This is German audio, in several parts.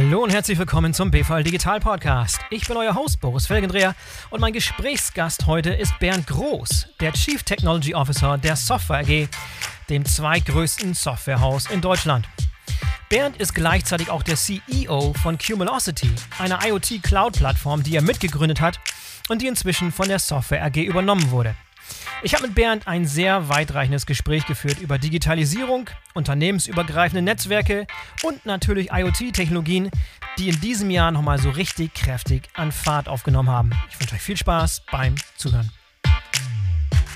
Hallo und herzlich willkommen zum BVL Digital Podcast. Ich bin euer Host Boris Felgendreher und mein Gesprächsgast heute ist Bernd Groß, der Chief Technology Officer der Software AG, dem zweitgrößten Softwarehaus in Deutschland. Bernd ist gleichzeitig auch der CEO von Cumulosity, einer IoT-Cloud-Plattform, die er mitgegründet hat und die inzwischen von der Software AG übernommen wurde. Ich habe mit Bernd ein sehr weitreichendes Gespräch geführt über Digitalisierung, unternehmensübergreifende Netzwerke und natürlich IoT-Technologien, die in diesem Jahr nochmal so richtig kräftig an Fahrt aufgenommen haben. Ich wünsche euch viel Spaß beim Zuhören.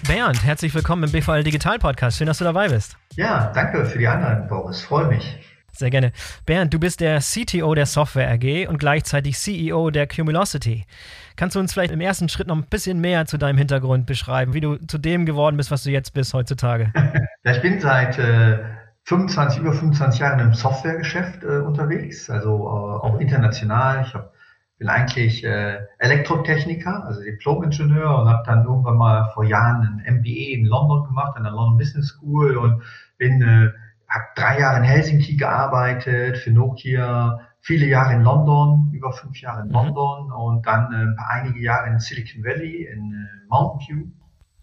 Bernd, herzlich willkommen im BVL Digital Podcast. Schön, dass du dabei bist. Ja, danke für die Einladung, Boris. Freue mich. Sehr gerne. Bernd, du bist der CTO der Software AG und gleichzeitig CEO der Cumulosity. Kannst du uns vielleicht im ersten Schritt noch ein bisschen mehr zu deinem Hintergrund beschreiben, wie du zu dem geworden bist, was du jetzt bist heutzutage? ich bin seit äh, 25, über 25 Jahren im Softwaregeschäft äh, unterwegs, also äh, auch international. Ich hab, bin eigentlich äh, Elektrotechniker, also Diplom-Ingenieur und habe dann irgendwann mal vor Jahren ein MBA in London gemacht, an der London Business School und bin äh, habe drei Jahre in Helsinki gearbeitet für Nokia, viele Jahre in London, über fünf Jahre in mhm. London und dann äh, ein paar einige Jahre in Silicon Valley, in äh, Mountain View.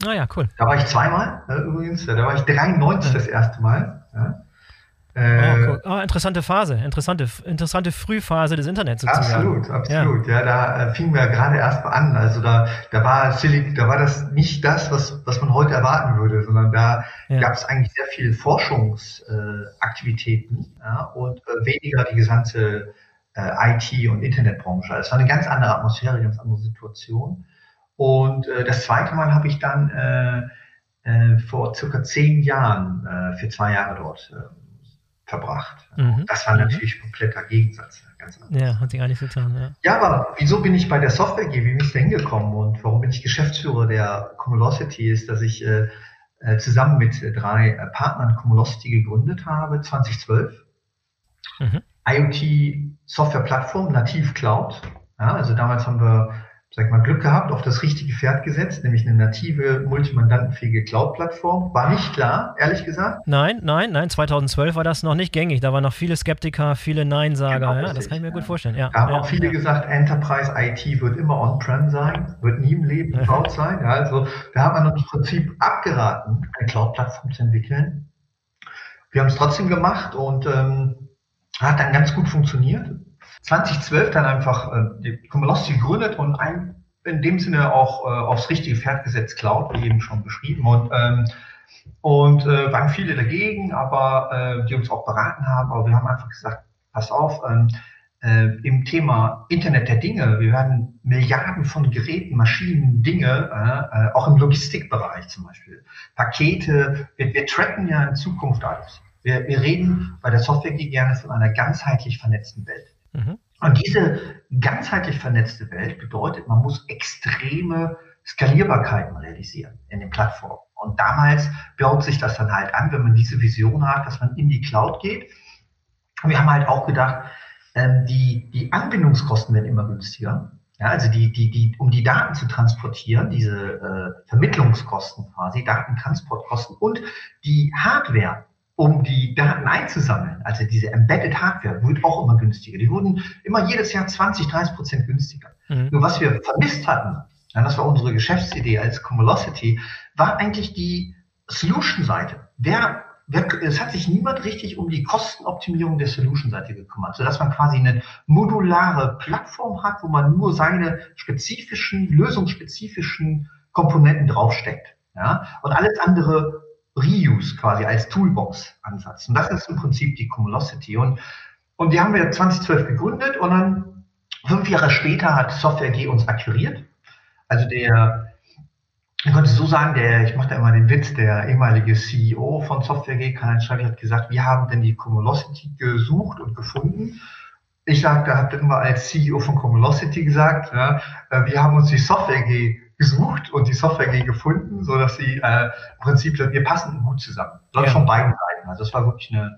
Ah ja, cool. Da war ich zweimal äh, übrigens, da war ich 93 ja. das erste Mal. Ja. Äh, oh, cool. oh, interessante Phase, interessante, interessante Frühphase des Internets sozusagen. Absolut, absolut. Ja, ja da äh, fingen wir gerade erst mal an. Also da, da war Silicon, da war das nicht das, was, was man heute erwarten würde, sondern da ja. gab es eigentlich sehr viel Forschungsaktivitäten äh, ja, und äh, weniger die gesamte äh, IT- und Internetbranche. Es war eine ganz andere Atmosphäre, eine ganz andere Situation. Und äh, das zweite Mal habe ich dann vor circa zehn Jahren für zwei Jahre dort verbracht. Mhm. Das war mhm. natürlich mhm. kompletter Gegensatz. ja, hat sich nicht getan. Ja. ja, aber wieso bin ich bei der Software G? Wie bin ich da hingekommen und warum bin ich Geschäftsführer der Cumulosity? Ist, dass ich äh, äh zusammen mit drei äh, Partnern Cumulosity gegründet habe, 2012. Mhm. IoT Software Plattform, Nativ Cloud. Ja, also damals haben wir sag mal, Glück gehabt, auf das richtige Pferd gesetzt, nämlich eine native, multimandantenfähige Cloud-Plattform. War nicht klar, ehrlich gesagt. Nein, nein, nein, 2012 war das noch nicht gängig. Da waren noch viele Skeptiker, viele Nein-Sager. Genau, ja, das kann ich mir gut vorstellen. Ja, da haben ja, auch viele ja. gesagt, Enterprise IT wird immer on-prem sein, wird nie im Leben Cloud sein. Also da hat man im Prinzip abgeraten, eine Cloud-Plattform zu entwickeln. Wir haben es trotzdem gemacht und ähm, hat dann ganz gut funktioniert. 2012 dann einfach äh, die Cumulosity gegründet und ein, in dem Sinne auch äh, aufs richtige Pferd gesetzt Cloud, wie eben schon beschrieben. Und, ähm, und äh, waren viele dagegen, aber äh, die uns auch beraten haben. Aber wir haben einfach gesagt, pass auf, ähm, äh, im Thema Internet der Dinge, wir werden Milliarden von Geräten, Maschinen, Dinge, äh, äh, auch im Logistikbereich zum Beispiel, Pakete, wir, wir tracken ja in Zukunft alles. Wir, wir reden bei der Software gerne von einer ganzheitlich vernetzten Welt. Mhm. Und diese ganzheitlich vernetzte Welt bedeutet, man muss extreme Skalierbarkeiten realisieren in den Plattformen. Und damals baut sich das dann halt an, wenn man diese Vision hat, dass man in die Cloud geht. Und wir haben halt auch gedacht, ähm, die, die Anbindungskosten werden immer günstiger. Ja, also die, die, die, um die Daten zu transportieren, diese äh, Vermittlungskosten quasi, Datentransportkosten und die Hardware um die Daten einzusammeln, also diese Embedded Hardware, wird auch immer günstiger. Die wurden immer jedes Jahr 20, 30 Prozent günstiger. Mhm. Nur was wir vermisst hatten, ja, das war unsere Geschäftsidee als Cumulosity, war eigentlich die Solution-Seite. Wer, wer, es hat sich niemand richtig um die Kostenoptimierung der Solution-Seite gekümmert, sodass man quasi eine modulare Plattform hat, wo man nur seine spezifischen, lösungsspezifischen Komponenten draufsteckt. Ja, und alles andere Reuse quasi als Toolbox-Ansatz. Und das ist im Prinzip die Cumulosity. Und, und die haben wir 2012 gegründet und dann fünf Jahre später hat Software G uns akquiriert. Also der, ich könnte so sagen, der, ich mache da immer den Witz, der ehemalige CEO von Software G, Karl Schreiber, hat gesagt, wir haben denn die Cumulosity gesucht und gefunden. Ich sagte, habe immer als CEO von Cumulosity gesagt, ja, äh, wir haben uns die Software G gesucht und die Software gefunden, so dass sie äh, im Prinzip, wir passen gut zusammen. Ja. von beiden Seiten. Also das war wirklich eine,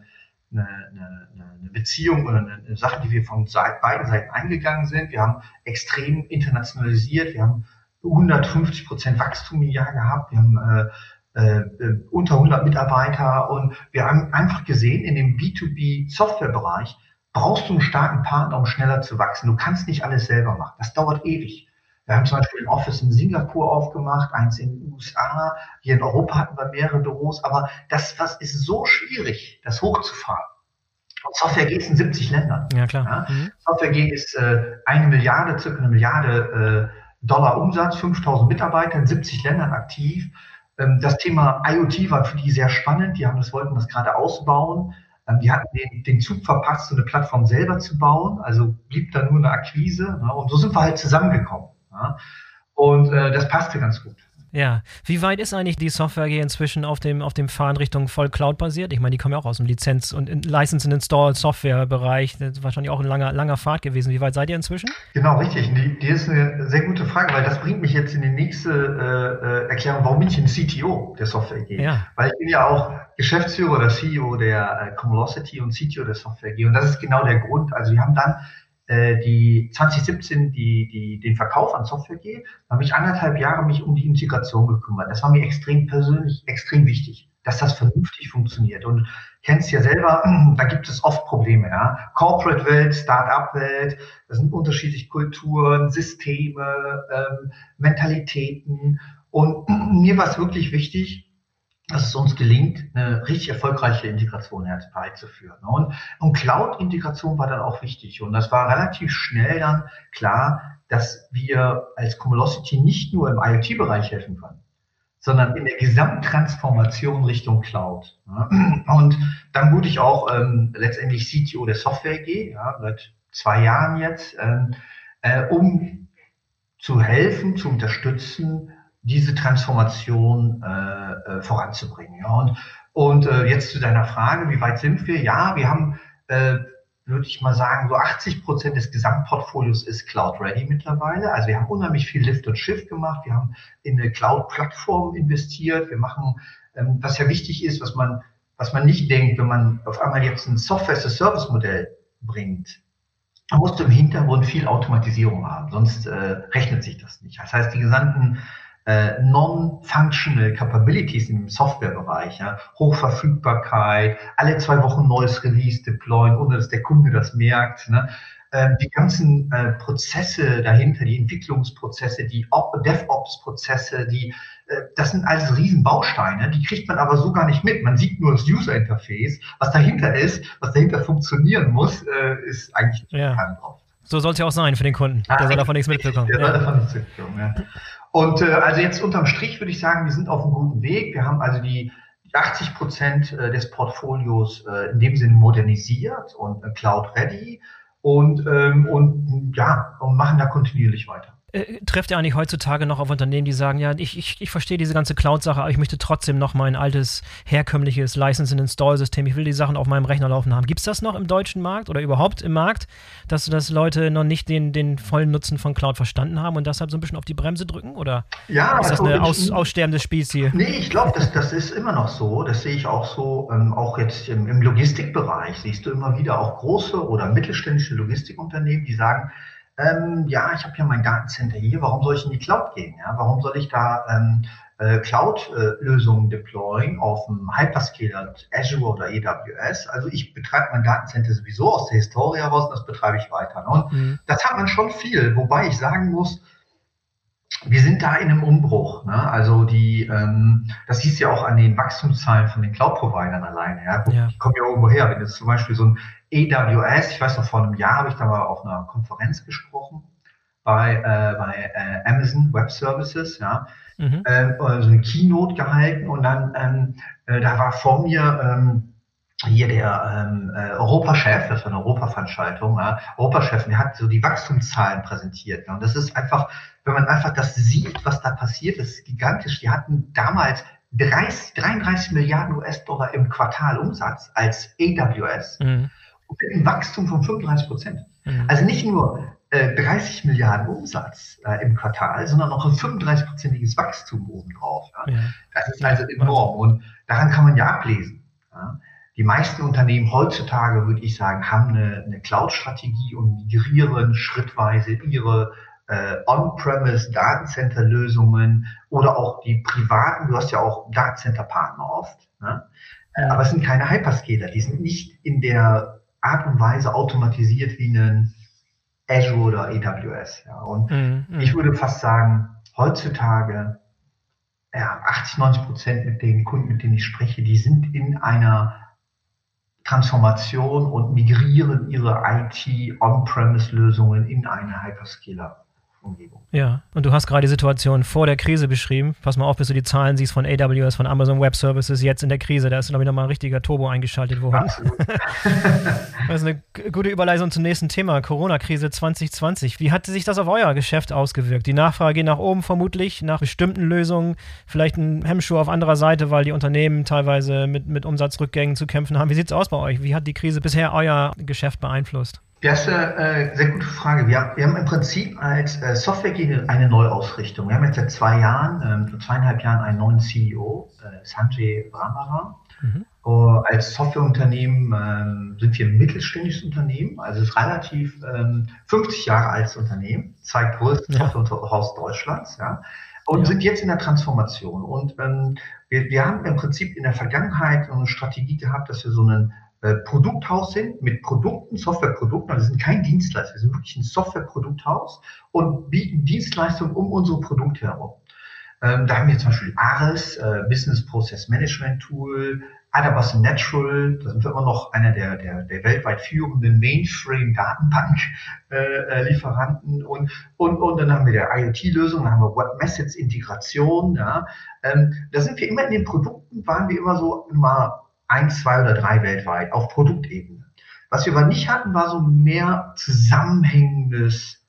eine, eine, eine Beziehung oder eine, eine Sache, die wir von beiden Seiten eingegangen sind. Wir haben extrem internationalisiert. Wir haben 150 Prozent Wachstum im Jahr gehabt. Wir haben äh, äh, unter 100 Mitarbeiter und wir haben einfach gesehen, in dem B2B Softwarebereich brauchst du einen starken Partner, um schneller zu wachsen. Du kannst nicht alles selber machen. Das dauert ewig. Wir haben zum Beispiel ein Office in Singapur aufgemacht, eins in den USA. Hier in Europa hatten wir mehrere Büros. Aber das, das ist so schwierig, das hochzufahren. Und Software G ist in 70 Ländern. Ja, klar. Ja? Mhm. Software G ist äh, eine Milliarde, circa eine Milliarde äh, Dollar Umsatz, 5000 Mitarbeiter in 70 Ländern aktiv. Ähm, das Thema IoT war für die sehr spannend. Die haben das, wollten das gerade ausbauen. Ähm, die hatten den, den Zug verpasst, so eine Plattform selber zu bauen. Also blieb da nur eine Akquise. Ne? Und so sind wir halt zusammengekommen. Ja? Und äh, das passte ganz gut. Ja, wie weit ist eigentlich die Software AG inzwischen auf dem, auf dem Fahren Richtung voll Cloud-basiert? Ich meine, die kommen ja auch aus dem Lizenz- und License and Install Software-Bereich. Das ist wahrscheinlich auch ein langer, langer Pfad gewesen. Wie weit seid ihr inzwischen? Genau, richtig. Die, die ist eine sehr gute Frage, weil das bringt mich jetzt in die nächste äh, äh Erklärung, warum bin ich ein CTO der Software AG? Ja. Weil ich bin ja auch Geschäftsführer oder CEO der äh, Cumulosity und CTO der Software AG. Und das ist genau der Grund. Also wir haben dann äh, die 2017 die, die, den Verkauf an Software geht, habe ich anderthalb Jahre mich um die Integration gekümmert. Das war mir extrem persönlich extrem wichtig, dass das vernünftig funktioniert. Und kennst ja selber, da gibt es oft Probleme. Ja? Corporate-Welt, Start-up-Welt, das sind unterschiedliche Kulturen, Systeme, ähm, Mentalitäten. Und mir war es wirklich wichtig, dass es uns gelingt, eine richtig erfolgreiche Integration herbeizuführen. Und, und Cloud-Integration war dann auch wichtig. Und das war relativ schnell dann klar, dass wir als Cumulosity nicht nur im IoT-Bereich helfen können, sondern in der Gesamttransformation Richtung Cloud. Und dann wurde ich auch ähm, letztendlich CTO der Software AG, ja, seit zwei Jahren jetzt, ähm, äh, um zu helfen, zu unterstützen, diese Transformation äh, äh, voranzubringen. Ja. Und, und äh, jetzt zu deiner Frage, wie weit sind wir? Ja, wir haben, äh, würde ich mal sagen, so 80 Prozent des Gesamtportfolios ist Cloud-ready mittlerweile. Also wir haben unheimlich viel Lift und Shift gemacht. Wir haben in eine Cloud-Plattform investiert. Wir machen, ähm, was ja wichtig ist, was man, was man nicht denkt, wenn man auf einmal jetzt ein Software-as-a-Service-Modell bringt, man muss im Hintergrund viel Automatisierung haben, sonst äh, rechnet sich das nicht. Das heißt, die gesamten äh, Non-Functional Capabilities im Softwarebereich, ja, Hochverfügbarkeit, alle zwei Wochen neues Release deployen, ohne dass der Kunde das merkt. Ne? Ähm, die ganzen äh, Prozesse dahinter, die Entwicklungsprozesse, die DevOps-Prozesse, die äh, das sind alles Riesenbausteine, die kriegt man aber so gar nicht mit. Man sieht nur das User-Interface. Was dahinter ist, was dahinter funktionieren muss, äh, ist eigentlich nicht ja. drauf. So soll es ja auch sein für den Kunden. Der ah, soll davon nichts mitbekommen. Der ja. soll davon nichts mitbekommen, ja. Und äh, also jetzt unterm Strich würde ich sagen, wir sind auf einem guten Weg. Wir haben also die 80 Prozent äh, des Portfolios äh, in dem Sinne modernisiert und äh, cloud ready und, ähm, und ja, und machen da kontinuierlich weiter. Äh, trefft ihr eigentlich heutzutage noch auf Unternehmen, die sagen, ja, ich, ich, ich verstehe diese ganze Cloud-Sache, aber ich möchte trotzdem noch mein altes, herkömmliches License-and-Install-System, ich will die Sachen auf meinem Rechner laufen haben. Gibt es das noch im deutschen Markt oder überhaupt im Markt, dass, dass Leute noch nicht den, den vollen Nutzen von Cloud verstanden haben und deshalb so ein bisschen auf die Bremse drücken? Oder ja, ist das also eine aus, aussterbende Spezies? Nee, ich glaube, das, das ist immer noch so. Das sehe ich auch so, ähm, auch jetzt im, im Logistikbereich siehst du immer wieder auch große oder mittelständische Logistikunternehmen, die sagen, ähm, ja, ich habe ja mein Datencenter hier, warum soll ich in die Cloud gehen? Ja? Warum soll ich da ähm, äh, Cloud-Lösungen deployen auf dem Hyperscaler, Azure oder AWS? Also ich betreibe mein Datencenter sowieso aus der Historie heraus und das betreibe ich weiter. Ne? Und mhm. das hat man schon viel, wobei ich sagen muss, wir sind da in einem Umbruch. Ne? Also die, ähm, das hieß ja auch an den Wachstumszahlen von den Cloud-Providern alleine. Ja? ja. Die kommen ja irgendwo her. Wenn jetzt zum Beispiel so ein AWS, ich weiß noch, vor einem Jahr habe ich da mal auf einer Konferenz gesprochen bei, äh, bei äh, Amazon Web Services, ja, mhm. äh, so eine Keynote gehalten und dann, ähm, äh, da war vor mir ähm, hier der ähm, äh, Europachef, das war eine Europaveranstaltung, ja, Europachef, der hat so die Wachstumszahlen präsentiert. Ja, und das ist einfach, wenn man einfach das sieht, was da passiert, das ist gigantisch. Die hatten damals 30, 33 Milliarden US-Dollar im Quartal Umsatz als AWS. Mhm einem Wachstum von 35 Prozent. Mhm. Also nicht nur äh, 30 Milliarden Umsatz äh, im Quartal, sondern auch ein 35-prozentiges Wachstum obendrauf. Ja. Ja. Das ist also enorm und daran kann man ja ablesen. Ja. Die meisten Unternehmen heutzutage, würde ich sagen, haben eine, eine Cloud-Strategie und migrieren schrittweise ihre äh, On-Premise-Datencenter-Lösungen oder auch die privaten, du hast ja auch Datencenter-Partner oft, ne? aber es sind keine Hyperscaler, die sind nicht in der Art und Weise automatisiert wie einen Azure oder AWS. Ja. Und mm, mm. ich würde fast sagen, heutzutage ja, 80, 90 Prozent mit den Kunden, mit denen ich spreche, die sind in einer Transformation und migrieren ihre IT-On-Premise-Lösungen in eine Hyperscaler. Umgebung. Ja, und du hast gerade die Situation vor der Krise beschrieben. Pass mal auf, bis du die Zahlen siehst von AWS, von Amazon Web Services jetzt in der Krise. Da ist, glaube ich, nochmal ein richtiger Turbo eingeschaltet worden. das ist eine gute Überleitung zum nächsten Thema, Corona-Krise 2020. Wie hat sich das auf euer Geschäft ausgewirkt? Die Nachfrage geht nach oben vermutlich, nach bestimmten Lösungen, vielleicht ein Hemmschuh auf anderer Seite, weil die Unternehmen teilweise mit, mit Umsatzrückgängen zu kämpfen haben. Wie sieht es aus bei euch? Wie hat die Krise bisher euer Geschäft beeinflusst? Das ist eine äh, sehr gute Frage. Wir haben, wir haben im Prinzip als äh, Software eine Neuausrichtung. Wir haben jetzt seit zwei Jahren, ähm, vor zweieinhalb Jahren einen neuen CEO, äh, Sanjay Brahmara. Mhm. Als Softwareunternehmen ähm, sind wir ein mittelständisches Unternehmen, also es ist relativ ähm, 50 Jahre altes Unternehmen, zweitgrößtes ja. Softwarehaus Deutschlands, ja, und ja. sind jetzt in der Transformation. Und ähm, wir, wir haben im Prinzip in der Vergangenheit eine Strategie gehabt, dass wir so einen äh, Produkthaus sind mit Produkten, Softwareprodukten, also wir sind kein Dienstleister, wir sind wirklich ein Softwareprodukthaus und bieten Dienstleistungen um unsere Produkte herum. Ähm, da haben wir zum Beispiel ARIS, äh, Business Process Management Tool, Adabas Natural, da sind wir immer noch einer der, der, der weltweit führenden Mainframe-Datenbank-Lieferanten äh, und, und, und dann haben wir der IoT-Lösung, dann haben wir Web Methods Integration, ja. Ähm, da sind wir immer in den Produkten, waren wir immer so immer eins, zwei oder drei weltweit auf Produktebene. Was wir aber nicht hatten, war so mehr zusammenhängendes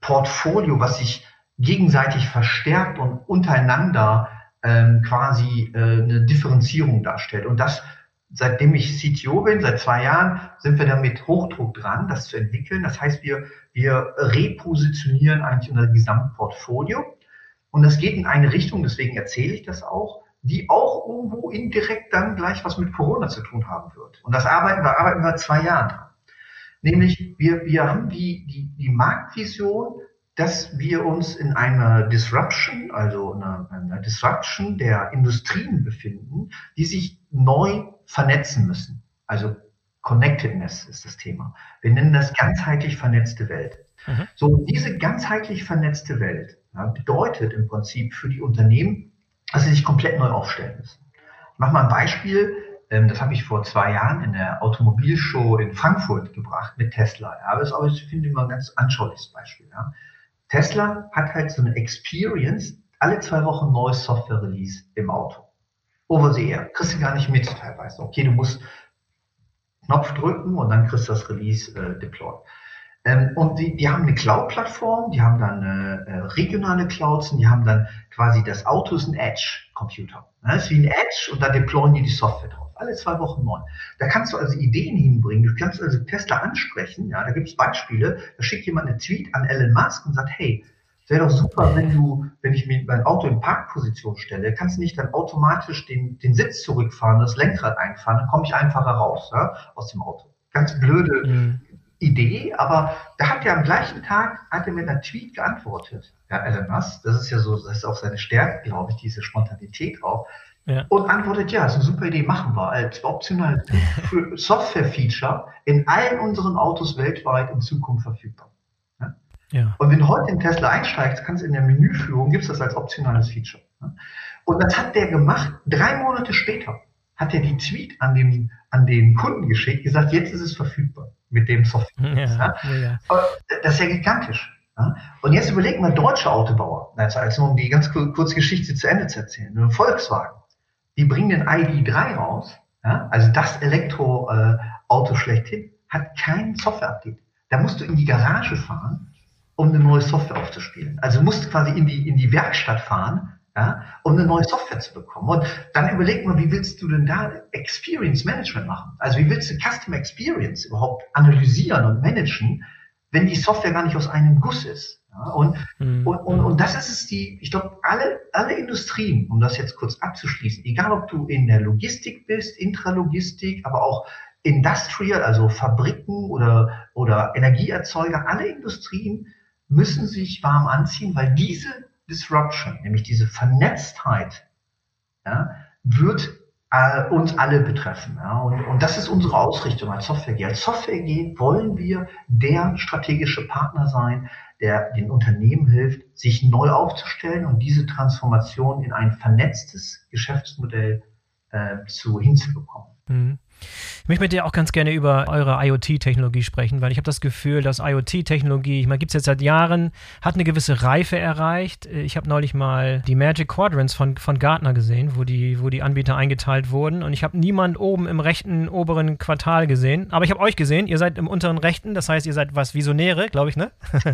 Portfolio, was sich gegenseitig verstärkt und untereinander ähm, quasi äh, eine Differenzierung darstellt. Und das, seitdem ich CTO bin, seit zwei Jahren, sind wir da mit Hochdruck dran, das zu entwickeln. Das heißt, wir, wir repositionieren eigentlich unser Gesamtportfolio. Und das geht in eine Richtung, deswegen erzähle ich das auch, die auch irgendwo indirekt dann gleich was mit Corona zu tun haben wird. Und das arbeiten wir, arbeiten wir zwei Jahren dran. Nämlich, wir, wir haben die, die, die Marktvision, dass wir uns in einer Disruption, also einer, einer Disruption der Industrien befinden, die sich neu vernetzen müssen. Also Connectedness ist das Thema. Wir nennen das ganzheitlich vernetzte Welt. Mhm. So, diese ganzheitlich vernetzte Welt ja, bedeutet im Prinzip für die Unternehmen, dass sie sich komplett neu aufstellen müssen. Ich mache mal ein Beispiel. Ähm, das habe ich vor zwei Jahren in der Automobilshow in Frankfurt gebracht mit Tesla. Ja, das ist aber, ich finde, immer ein ganz anschauliches Beispiel. Tesla hat halt so eine Experience, alle zwei Wochen neues Software-Release im Auto. Over the air. Kriegst du gar nicht mit teilweise. Okay, du musst Knopf drücken und dann kriegst du das Release äh, deployed. Ähm, und die, die haben eine Cloud-Plattform, die haben dann äh, äh, regionale Clouds und die haben dann quasi das Auto ist ein Edge-Computer. Ne? Das ist wie ein Edge und da deployen die die Software drauf. Alle zwei Wochen neu. Da kannst du also Ideen hinbringen. Du kannst also Tesla ansprechen. Ja, da gibt es Beispiele. Da schickt jemand eine Tweet an Elon Musk und sagt, hey, wäre doch super, wenn du, wenn ich mir mein Auto in Parkposition stelle, kannst du nicht dann automatisch den, den Sitz zurückfahren, das Lenkrad einfahren, dann komme ich einfacher raus ja, aus dem Auto. Ganz blöde mhm. Idee, aber da hat er am gleichen Tag, hat er mit einer Tweet geantwortet. Ja, Elon Musk, das ist ja so, das ist auch seine Stärke, glaube ich, diese Spontanität auch. Ja. Und antwortet, ja, ist eine super Idee, machen wir als optional Software-Feature in allen unseren Autos weltweit in Zukunft verfügbar. Ja? ja? Und wenn du heute in Tesla einsteigst, kannst du in der Menüführung, gibt es das als optionales Feature. Ja? Und das hat der gemacht, drei Monate später hat er die Tweet an den, an den Kunden geschickt, gesagt, jetzt ist es verfügbar mit dem Software. Ja, ja. Das ist ja gigantisch. Und jetzt überlegen wir deutsche Autobauer, also, also um die ganz kurze Geschichte zu Ende zu erzählen. Volkswagen, die bringen den ID3 raus, also das Elektroauto äh, schlechthin, hat kein Software-Update. Da musst du in die Garage fahren, um eine neue Software aufzuspielen. Also du musst quasi in die, in die Werkstatt fahren, ja, um eine neue Software zu bekommen. Und dann überleg mal, wie willst du denn da Experience Management machen? Also wie willst du Customer Experience überhaupt analysieren und managen, wenn die Software gar nicht aus einem Guss ist? Ja, und, mhm. und, und, und das ist es die, ich glaube, alle, alle Industrien, um das jetzt kurz abzuschließen, egal ob du in der Logistik bist, Intralogistik, aber auch Industrial, also Fabriken oder, oder Energieerzeuger, alle Industrien müssen sich warm anziehen, weil diese Disruption, nämlich diese Vernetztheit, ja, wird äh, uns alle betreffen. Ja? Und, und das ist unsere Ausrichtung als Software AG. Als Software AG wollen wir der strategische Partner sein, der den Unternehmen hilft, sich neu aufzustellen und diese Transformation in ein vernetztes Geschäftsmodell äh, zu hinzubekommen. Mhm. Ich möchte mit dir auch ganz gerne über eure IoT-Technologie sprechen, weil ich habe das Gefühl, dass IoT-Technologie, ich meine, gibt es jetzt seit Jahren, hat eine gewisse Reife erreicht. Ich habe neulich mal die Magic Quadrants von, von Gartner gesehen, wo die, wo die Anbieter eingeteilt wurden. Und ich habe niemand oben im rechten oberen Quartal gesehen. Aber ich habe euch gesehen, ihr seid im unteren rechten, das heißt, ihr seid was Visionäre, glaube ich, ne?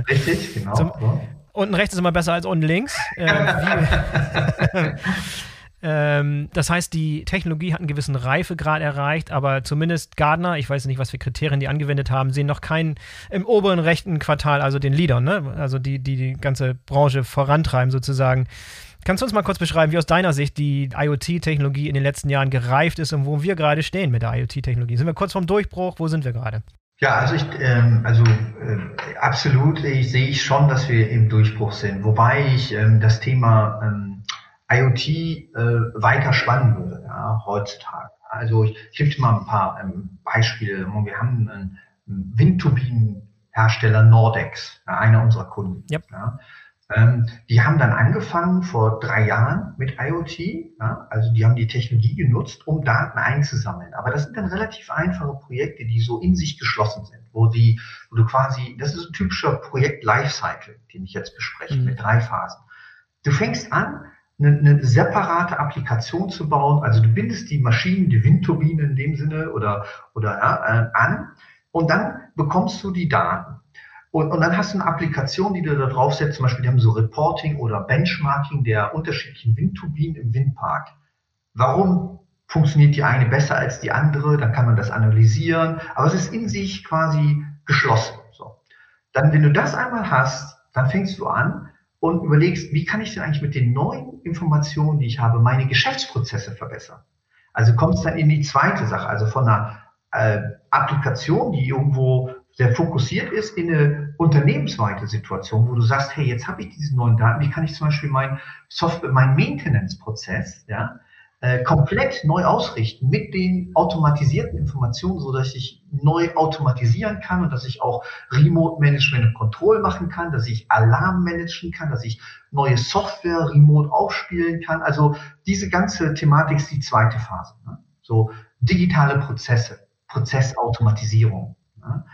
Richtig, genau. Zum, unten rechts ist immer besser als unten links. Äh, Ähm, das heißt, die Technologie hat einen gewissen Reifegrad erreicht, aber zumindest Gardner, ich weiß nicht, was für Kriterien die angewendet haben, sehen noch keinen im oberen rechten Quartal, also den Leadern, ne? also die, die die ganze Branche vorantreiben sozusagen. Kannst du uns mal kurz beschreiben, wie aus deiner Sicht die IoT-Technologie in den letzten Jahren gereift ist und wo wir gerade stehen mit der IoT-Technologie? Sind wir kurz vorm Durchbruch? Wo sind wir gerade? Ja, also ich, ähm, also äh, absolut ich, sehe ich schon, dass wir im Durchbruch sind. Wobei ich ähm, das Thema ähm, IoT äh, weiter spannen würde ja, heutzutage. Also ich, ich gebe mal ein paar ähm, Beispiele. Wir haben einen Windturbinenhersteller Nordex, ja, einer unserer Kunden. Yep. Ja. Ähm, die haben dann angefangen vor drei Jahren mit IoT. Ja, also die haben die Technologie genutzt, um Daten einzusammeln. Aber das sind dann relativ einfache Projekte, die so in sich geschlossen sind, wo die, wo du quasi, das ist ein typischer Projekt Lifecycle, den ich jetzt bespreche, mhm. mit drei Phasen. Du fängst an, eine, eine separate Applikation zu bauen. Also du bindest die Maschinen, die Windturbine in dem Sinne oder, oder ja, äh, an und dann bekommst du die Daten. Und, und dann hast du eine Applikation, die du da draufsetzt. Zum Beispiel, die haben so Reporting oder Benchmarking der unterschiedlichen Windturbinen im Windpark. Warum funktioniert die eine besser als die andere? Dann kann man das analysieren. Aber es ist in sich quasi geschlossen. So. Dann, wenn du das einmal hast, dann fängst du an, und überlegst, wie kann ich denn eigentlich mit den neuen Informationen, die ich habe, meine Geschäftsprozesse verbessern? Also kommt es dann in die zweite Sache, also von einer äh, Applikation, die irgendwo sehr fokussiert ist, in eine unternehmensweite Situation, wo du sagst, hey, jetzt habe ich diese neuen Daten, wie kann ich zum Beispiel mein Software, mein Maintenance-Prozess, ja, äh, komplett neu ausrichten mit den automatisierten Informationen, so dass ich neu automatisieren kann und dass ich auch Remote Management und Control machen kann, dass ich Alarm managen kann, dass ich neue Software remote aufspielen kann. Also diese ganze Thematik ist die zweite Phase. Ne? So digitale Prozesse, Prozessautomatisierung. Ne?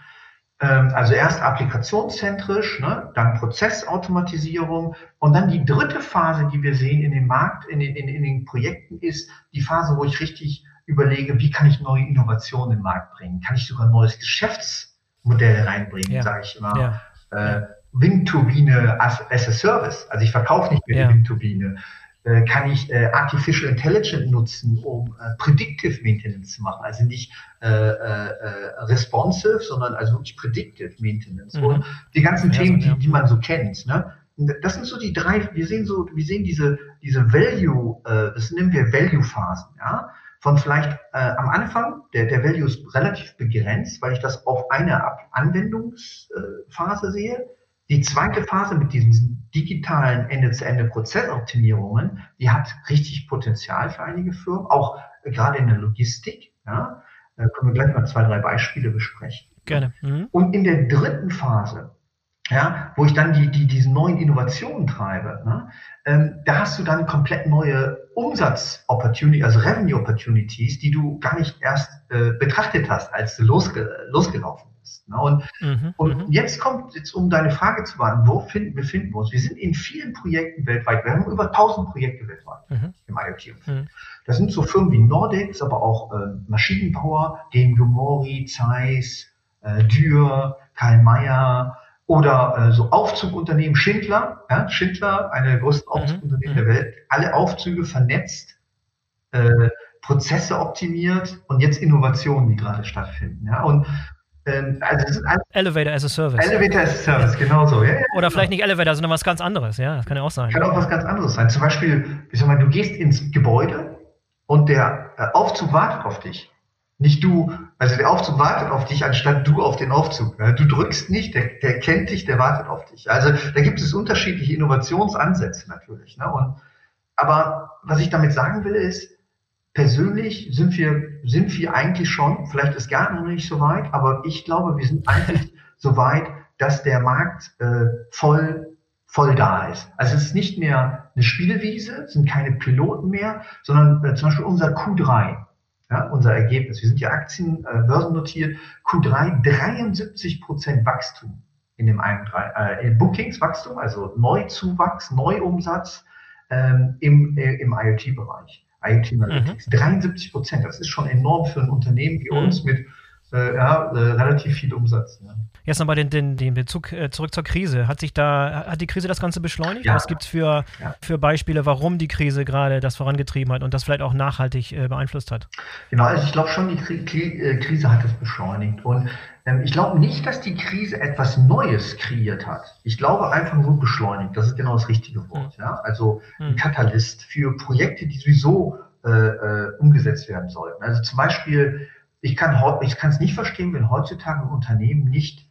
Ähm, also erst applikationszentrisch, ne, dann Prozessautomatisierung und dann die dritte Phase, die wir sehen in dem Markt, in den, in, in den Projekten, ist die Phase, wo ich richtig überlege, wie kann ich neue Innovationen in den Markt bringen? Kann ich sogar ein neues Geschäftsmodell reinbringen, ja. sage ich immer. Ja. Äh, Windturbine as, as a Service. Also ich verkaufe nicht mehr ja. die Windturbine. Äh, kann ich äh, Artificial Intelligence nutzen, um äh, Predictive Maintenance zu machen. Also nicht äh, äh, responsive, sondern also wirklich Predictive Maintenance. Mhm. Und die ganzen ja, Themen, die, die man so kennt. Ne? Das sind so die drei, wir sehen so, wir sehen diese, diese Value, äh, das nennen wir Value-Phasen, ja. Von vielleicht äh, am Anfang, der, der Value ist relativ begrenzt, weil ich das auf eine Anwendungsphase sehe. Die zweite Phase mit diesen digitalen Ende-zu-Ende-Prozessoptimierungen, die hat richtig Potenzial für einige Firmen, auch gerade in der Logistik. Ja, da können wir gleich mal zwei, drei Beispiele besprechen. Gerne. Mhm. Und in der dritten Phase, ja, wo ich dann die, die, diese neuen Innovationen treibe, ne, ähm, da hast du dann komplett neue Umsatz-Opportunities, also Revenue-Opportunities, die du gar nicht erst äh, betrachtet hast, als du losge losgelaufen bist. Ne? Und, mhm, und mhm. jetzt kommt, jetzt um deine Frage zu beantworten, wo finden, befinden wir uns? Wir sind in vielen Projekten weltweit, wir haben über 1000 Projekte weltweit mhm. im IoT-Umfeld. Mhm. Das sind so Firmen wie Nordex, aber auch äh, Maschinenbauer, DMG Mori, Zeiss, äh, Dürr, Karl Mayer, oder äh, so Aufzugunternehmen, Schindler, ja, Schindler, eine der größten mhm, Aufzugunternehmen mhm. der Welt, alle Aufzüge vernetzt, äh, Prozesse optimiert und jetzt Innovationen, die gerade stattfinden. Ja, und ähm, also Elevator as a Service. Elevator as a Service, genau so. Ja, ja, Oder vielleicht nicht Elevator, sondern was ganz anderes. Ja, das kann ja auch sein. Kann auch was ganz anderes sein. Zum Beispiel, ich sag mal, du gehst ins Gebäude und der äh, Aufzug wartet auf dich. Nicht du, also der Aufzug wartet auf dich, anstatt du auf den Aufzug. Du drückst nicht, der, der kennt dich, der wartet auf dich. Also da gibt es unterschiedliche Innovationsansätze natürlich. Ne? Und, aber was ich damit sagen will, ist, persönlich sind wir, sind wir eigentlich schon, vielleicht ist gar noch nicht so weit, aber ich glaube, wir sind eigentlich so weit, dass der Markt äh, voll, voll da ist. Also es ist nicht mehr eine Spielwiese, es sind keine Piloten mehr, sondern äh, zum Beispiel unser Q3, ja, unser Ergebnis. Wir sind ja Aktien, äh, börsennotiert, Q3 73 Prozent Wachstum in dem einen drei, äh, in Bookings Wachstum, also Neuzuwachs, Neuumsatz ähm, im, äh, im IoT-Bereich. IoT Analytics. Mhm. 73 Prozent, das ist schon enorm für ein Unternehmen wie mhm. uns mit äh, ja, äh, relativ viel Umsatz. Ja. Jetzt nochmal den, den, den Bezug äh, zurück zur Krise. Hat sich da, hat die Krise das Ganze beschleunigt? Ja. Was gibt es für, ja. für Beispiele, warum die Krise gerade das vorangetrieben hat und das vielleicht auch nachhaltig äh, beeinflusst hat? Genau, also ich glaube schon, die äh, Krise hat es beschleunigt. Und ähm, ich glaube nicht, dass die Krise etwas Neues kreiert hat. Ich glaube einfach nur beschleunigt. Das ist genau das richtige Wort. Mhm. Ja? Also ein hm. Katalyst für Projekte, die sowieso äh, äh, umgesetzt werden sollten. Also zum Beispiel, ich kann es nicht verstehen, wenn heutzutage ein Unternehmen nicht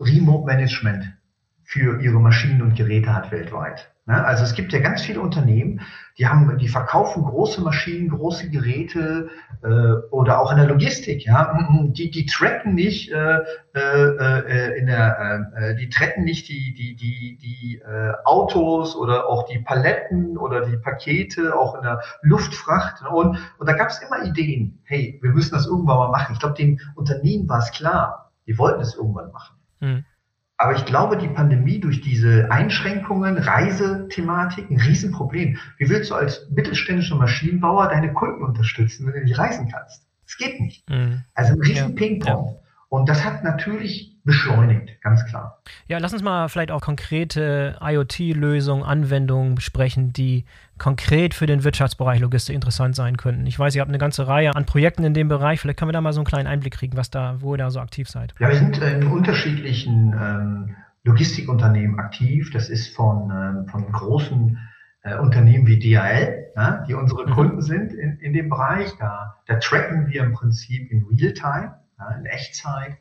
Remote Management für ihre Maschinen und Geräte hat weltweit. Ne? Also es gibt ja ganz viele Unternehmen, die haben, die verkaufen große Maschinen, große Geräte äh, oder auch in der Logistik. Ja, mm, mm, die, die tracken nicht äh, äh, äh, in der, äh, die tracken nicht die die die die äh, Autos oder auch die Paletten oder die Pakete auch in der Luftfracht und und da gab es immer Ideen. Hey, wir müssen das irgendwann mal machen. Ich glaube, den Unternehmen war es klar, die wollten es irgendwann machen. Mhm. Aber ich glaube, die Pandemie durch diese Einschränkungen, Reisethematik, ein Riesenproblem. Wie willst du als mittelständischer Maschinenbauer deine Kunden unterstützen, wenn du nicht reisen kannst? Das geht nicht. Mhm. Also ein riesen ja. Ping-Pong. Ja. Und das hat natürlich beschleunigt, ganz klar. Ja, lass uns mal vielleicht auch konkrete IoT-Lösungen, Anwendungen besprechen, die konkret für den Wirtschaftsbereich Logistik interessant sein könnten. Ich weiß, ihr habt eine ganze Reihe an Projekten in dem Bereich. Vielleicht können wir da mal so einen kleinen Einblick kriegen, was da, wo ihr da so aktiv seid. Ja, wir sind in unterschiedlichen ähm, Logistikunternehmen aktiv. Das ist von, ähm, von großen äh, Unternehmen wie DHL, ja, die unsere mhm. Kunden sind in, in dem Bereich. Da, da tracken wir im Prinzip in Realtime ja, in Echtzeit,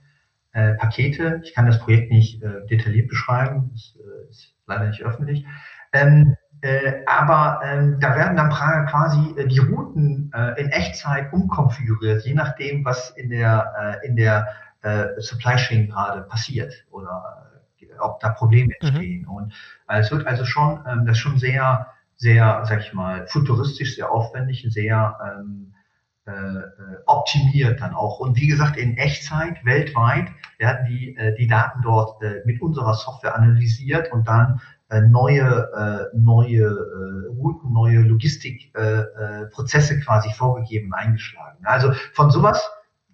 äh, Pakete. Ich kann das Projekt nicht äh, detailliert beschreiben, das äh, ist leider nicht öffentlich. Ähm, äh, aber ähm, da werden dann quasi äh, die Routen äh, in Echtzeit umkonfiguriert, je nachdem, was in der, äh, in der äh, Supply Chain gerade passiert oder äh, ob da Probleme mhm. entstehen. Mhm. Und äh, es wird also schon, ähm, das ist schon sehr, sehr, sag ich mal, futuristisch, sehr aufwendig, sehr ähm, äh, äh, optimiert dann auch. Und wie gesagt, in Echtzeit weltweit werden die, äh, die Daten dort äh, mit unserer Software analysiert und dann äh, neue, äh, neue äh, Routen, neue Logistikprozesse äh, äh, quasi vorgegeben, eingeschlagen. Also von sowas,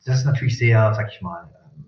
das ist natürlich sehr, sag ich mal, ähm,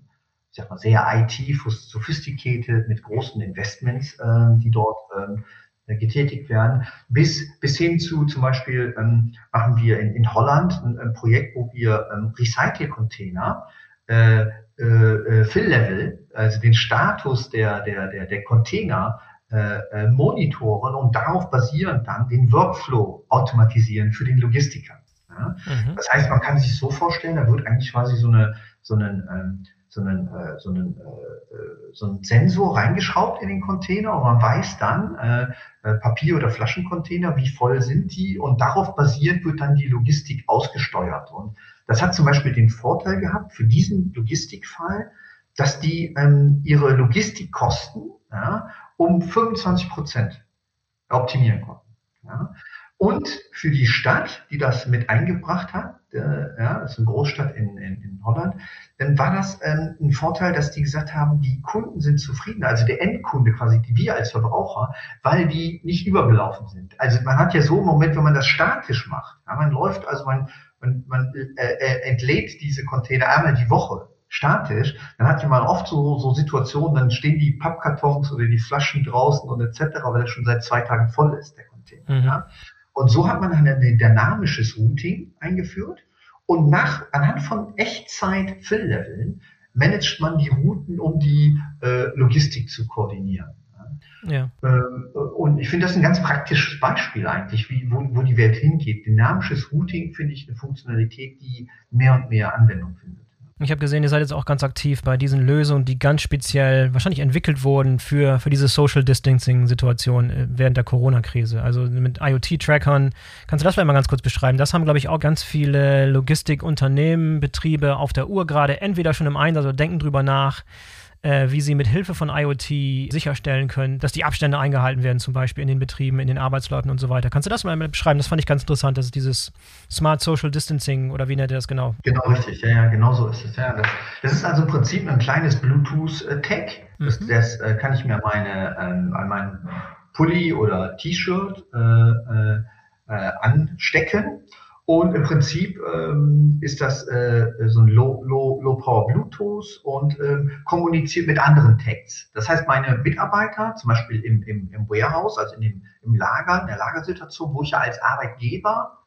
ich sag mal, sehr IT, sophisticated, mit großen Investments, äh, die dort ähm, äh, getätigt werden, bis, bis hin zu zum Beispiel ähm, machen wir in, in Holland ein, ein Projekt, wo wir ähm, Recycle-Container äh, äh, äh, Fill-Level, also den Status der, der, der, der Container äh, äh, monitoren und darauf basierend dann den Workflow automatisieren für den Logistiker. Ja? Mhm. Das heißt, man kann sich so vorstellen, da wird eigentlich quasi so eine so einen ähm, so einen, äh, so, einen, äh, äh, so einen Sensor reingeschraubt in den Container und man weiß dann, äh, äh, Papier- oder Flaschencontainer, wie voll sind die und darauf basierend wird dann die Logistik ausgesteuert. Und das hat zum Beispiel den Vorteil gehabt für diesen Logistikfall, dass die ähm, ihre Logistikkosten ja, um 25 Prozent optimieren konnten. Ja. Und für die Stadt, die das mit eingebracht hat, äh, ja, das ist eine Großstadt in, in, in Holland, dann war das ähm, ein Vorteil, dass die gesagt haben, die Kunden sind zufrieden, also der Endkunde quasi, die wir als Verbraucher, weil die nicht übergelaufen sind. Also man hat ja so einen Moment, wenn man das statisch macht, ja, man läuft, also man, man, man äh, äh, entlädt diese Container einmal die Woche statisch, dann hat man oft so, so Situationen, dann stehen die Pappkartons oder die Flaschen draußen und etc., weil er schon seit zwei Tagen voll ist, der Container. Mhm. Ja. Und so hat man ein dynamisches Routing eingeführt und nach, anhand von Echtzeit-Fill-Leveln managt man die Routen, um die äh, Logistik zu koordinieren. Ja. Ähm, und ich finde das ein ganz praktisches Beispiel eigentlich, wie, wo, wo die Welt hingeht. Dynamisches Routing finde ich eine Funktionalität, die mehr und mehr Anwendung findet. Ich habe gesehen, ihr seid jetzt auch ganz aktiv bei diesen Lösungen, die ganz speziell wahrscheinlich entwickelt wurden für, für diese Social Distancing-Situation äh, während der Corona-Krise. Also mit IoT-Trackern. Kannst du das vielleicht mal ganz kurz beschreiben? Das haben, glaube ich, auch ganz viele Logistikunternehmen, Betriebe auf der Uhr gerade entweder schon im Einsatz oder denken drüber nach äh, wie sie mit Hilfe von IoT sicherstellen können, dass die Abstände eingehalten werden, zum Beispiel in den Betrieben, in den Arbeitsleuten und so weiter. Kannst du das mal beschreiben? Das fand ich ganz interessant, dass dieses Smart Social Distancing oder wie nennt ihr das genau? Genau, richtig. Ja, ja, genau so ist es. Ja, das, das ist also im Prinzip ein kleines Bluetooth-Tag. Das, mhm. das äh, kann ich mir meine, ähm, an meinen Pulli oder T-Shirt äh, äh, äh anstecken und im Prinzip ähm, ist das äh, so ein Low, Low, Low Power Bluetooth und ähm, kommuniziert mit anderen Tags. Das heißt, meine Mitarbeiter, zum Beispiel im, im, im Warehouse, also in dem, im Lager, in der Lagersituation, wo ich ja als Arbeitgeber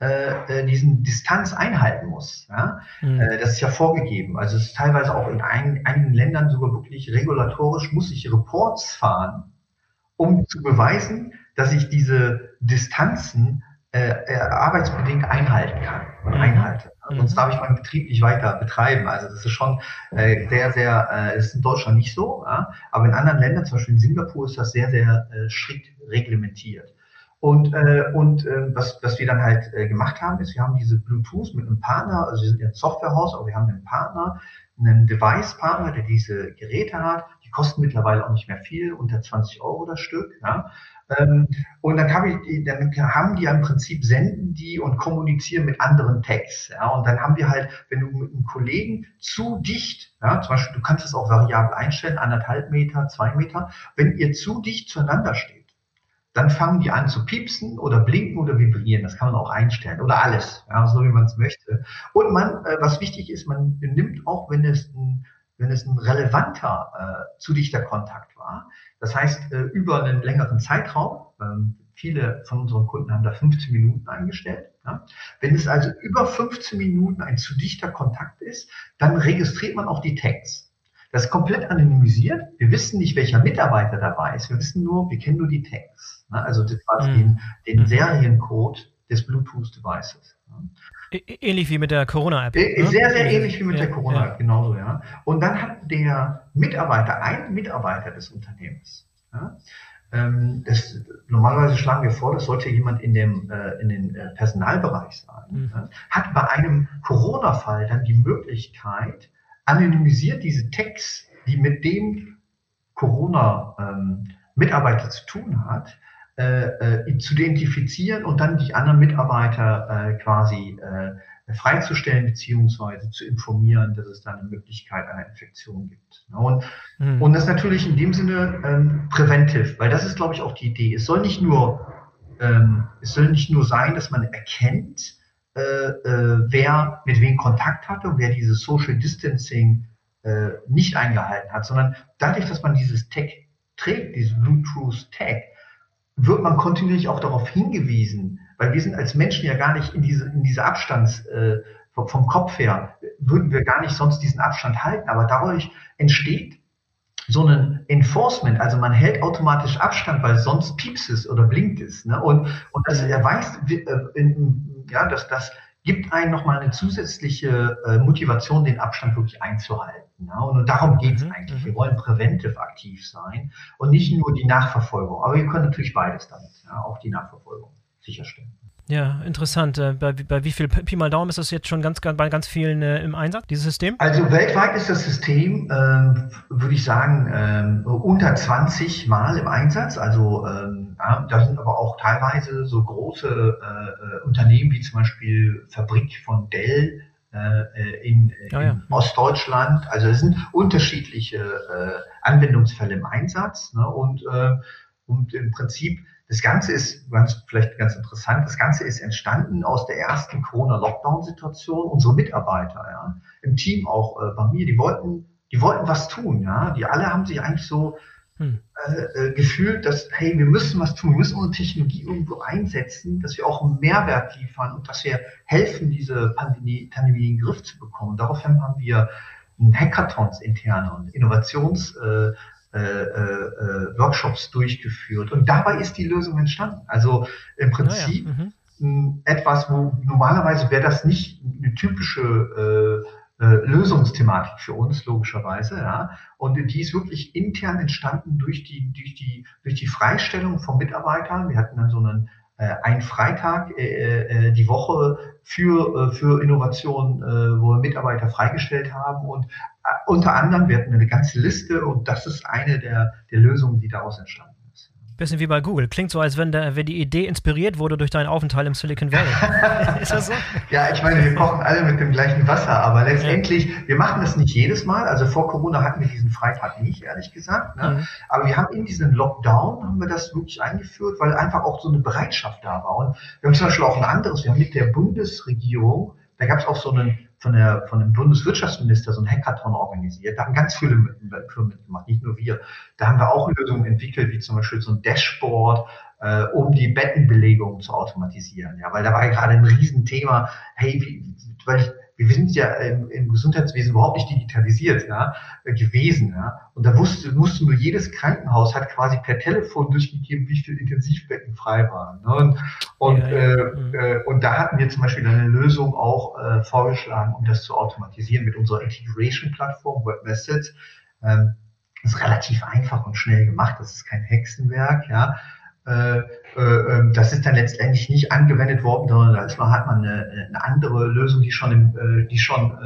äh, äh diesen Distanz einhalten muss. Ja? Mhm. Äh, das ist ja vorgegeben. Also es ist teilweise auch in ein, einigen Ländern sogar wirklich regulatorisch, muss ich Reports fahren, um zu beweisen, dass ich diese Distanzen äh, äh, arbeitsbedingt einhalten kann und mhm. einhalte. Mhm. Sonst darf ich meinen Betrieb nicht weiter betreiben. Also das ist schon äh, sehr, sehr, äh, ist in Deutschland nicht so, ja? aber in anderen Ländern, zum Beispiel in Singapur, ist das sehr, sehr äh, strikt reglementiert. Und, äh, und äh, was, was wir dann halt äh, gemacht haben, ist, wir haben diese Bluetooth mit einem Partner, also wir sind ja ein Softwarehaus, aber wir haben einen Partner, einen Device-Partner, der diese Geräte hat. Die kosten mittlerweile auch nicht mehr viel, unter 20 Euro das Stück. Ja? Ähm, und dann, ich, dann, haben die ja im Prinzip senden die und kommunizieren mit anderen Tags. Ja? Und dann haben wir halt, wenn du mit einem Kollegen zu dicht, ja, zum Beispiel, du kannst es auch variabel einstellen, anderthalb Meter, zwei Meter, wenn ihr zu dicht zueinander steht, dann fangen die an zu piepsen oder blinken oder vibrieren. Das kann man auch einstellen oder alles, ja, so wie man es möchte. Und man, äh, was wichtig ist, man nimmt auch, wenn es ein, wenn es ein relevanter, äh, zu dichter Kontakt war, das heißt, äh, über einen längeren Zeitraum, ähm, viele von unseren Kunden haben da 15 Minuten eingestellt. Wenn es also über 15 Minuten ein zu dichter Kontakt ist, dann registriert man auch die Tags. Das ist komplett anonymisiert. Wir wissen nicht, welcher Mitarbeiter dabei ist. Wir wissen nur, wir kennen nur die Tags. Also das quasi mhm. den, den mhm. Seriencode des Bluetooth-Devices. Ähnlich wie mit der Corona-App. Äh, ne? Sehr, sehr ähnlich wie mit ja, der Corona-App, ja. genauso, ja. Und dann hat der Mitarbeiter, ein Mitarbeiter des Unternehmens, ja, ähm, das, normalerweise schlagen wir vor, das sollte jemand in dem äh, in den äh, Personalbereich sein, mhm. ja, hat bei einem Corona-Fall dann die Möglichkeit, anonymisiert diese Tags, die mit dem Corona-Mitarbeiter ähm, zu tun hat, äh, äh, zu identifizieren und dann die anderen Mitarbeiter äh, quasi äh, freizustellen beziehungsweise zu informieren, dass es da eine Möglichkeit einer Infektion gibt. Und, mhm. und das ist natürlich in dem Sinne ähm, präventiv, weil das ist, glaube ich, auch die Idee. Es soll nicht nur, ähm, es soll nicht nur sein, dass man erkennt, äh, äh, wer mit wem Kontakt hatte und wer dieses Social Distancing äh, nicht eingehalten hat, sondern dadurch, dass man dieses Tag trägt, dieses Bluetooth Tag, wird man kontinuierlich auch darauf hingewiesen, weil wir sind als Menschen ja gar nicht in diese, in diese Abstands, äh, vom Kopf her, würden wir gar nicht sonst diesen Abstand halten, aber dadurch entsteht so ein Enforcement, also man hält automatisch Abstand, weil sonst pieps es oder blinkt es. Ne? Und, und das erweist, äh, ja, dass das gibt einen nochmal eine zusätzliche äh, Motivation, den Abstand wirklich einzuhalten. Ja, und darum geht es mhm, eigentlich. Wir mhm. wollen präventiv aktiv sein und nicht nur die Nachverfolgung. Aber wir können natürlich beides damit, ja, auch die Nachverfolgung sicherstellen. Ja, interessant. Äh, bei, bei wie viel Pi mal Daumen ist das jetzt schon ganz, bei ganz vielen äh, im Einsatz, dieses System? Also weltweit ist das System, ähm, würde ich sagen, ähm, unter 20 Mal im Einsatz. Also ähm, ja, da sind aber auch teilweise so große äh, äh Unternehmen wie zum Beispiel Fabrik von Dell in, oh ja. in, Ostdeutschland. Also es sind unterschiedliche äh, Anwendungsfälle im Einsatz. Ne? Und, äh, und im Prinzip, das Ganze ist ganz, vielleicht ganz interessant, das Ganze ist entstanden aus der ersten Corona-Lockdown-Situation. Unsere Mitarbeiter ja, im Team auch äh, bei mir, die wollten, die wollten was tun. Ja? Die alle haben sich eigentlich so hm. Äh, äh, gefühlt, dass, hey, wir müssen was tun, wir müssen unsere Technologie irgendwo einsetzen, dass wir auch einen Mehrwert liefern und dass wir helfen, diese Pandemie, Pandemie in den Griff zu bekommen. Daraufhin haben wir Hackathons interne und Innovations äh, äh, äh, Workshops durchgeführt. Und dabei ist die Lösung entstanden. Also im Prinzip ja, ja. Mhm. etwas, wo normalerweise wäre das nicht eine typische äh, Lösungsthematik für uns, logischerweise. Ja. Und die ist wirklich intern entstanden durch die, durch die, durch die Freistellung von Mitarbeitern. Wir hatten dann so einen äh, einen Freitag äh, äh, die Woche für, äh, für Innovation, äh, wo wir Mitarbeiter freigestellt haben. Und äh, unter anderem, wir hatten eine ganze Liste und das ist eine der, der Lösungen, die daraus entstanden Bisschen wie bei Google. Klingt so, als wenn, der, wenn die Idee inspiriert wurde durch deinen Aufenthalt im Silicon Valley. ist das so? Ja, ich meine, wir kochen alle mit dem gleichen Wasser, aber letztendlich, wir machen das nicht jedes Mal. Also vor Corona hatten wir diesen Freitag nicht, ehrlich gesagt. Ne? Mhm. Aber wir haben in diesem Lockdown, haben wir das wirklich eingeführt, weil einfach auch so eine Bereitschaft da war. Und wir haben zum Beispiel auch ein anderes, wir haben mit der Bundesregierung, da gab es auch so einen von, der, von dem Bundeswirtschaftsminister so ein Hackathon organisiert. Da haben ganz viele Firmen mitgemacht, nicht nur wir. Da haben wir auch Lösungen entwickelt, wie zum Beispiel so ein Dashboard, äh, um die Bettenbelegung zu automatisieren. Ja, weil da war ja gerade ein Riesenthema, hey, wie, weil ich, wir sind ja im, im Gesundheitswesen überhaupt nicht digitalisiert ja, gewesen. Ja. Und da wusste, musste nur jedes Krankenhaus hat quasi per Telefon durchgegeben, wie viele Intensivbetten frei waren. Ne. Und, und, ja. Äh, mhm. äh, und da hatten wir zum Beispiel eine Lösung auch äh, vorgeschlagen, um das zu automatisieren mit unserer Integration-Plattform WebMessage. Ähm, das ist relativ einfach und schnell gemacht. Das ist kein Hexenwerk. Ja. Äh, äh, ähm, das ist dann letztendlich nicht angewendet worden, sondern da ist man, hat man eine, eine andere Lösung, die schon, im, äh, die schon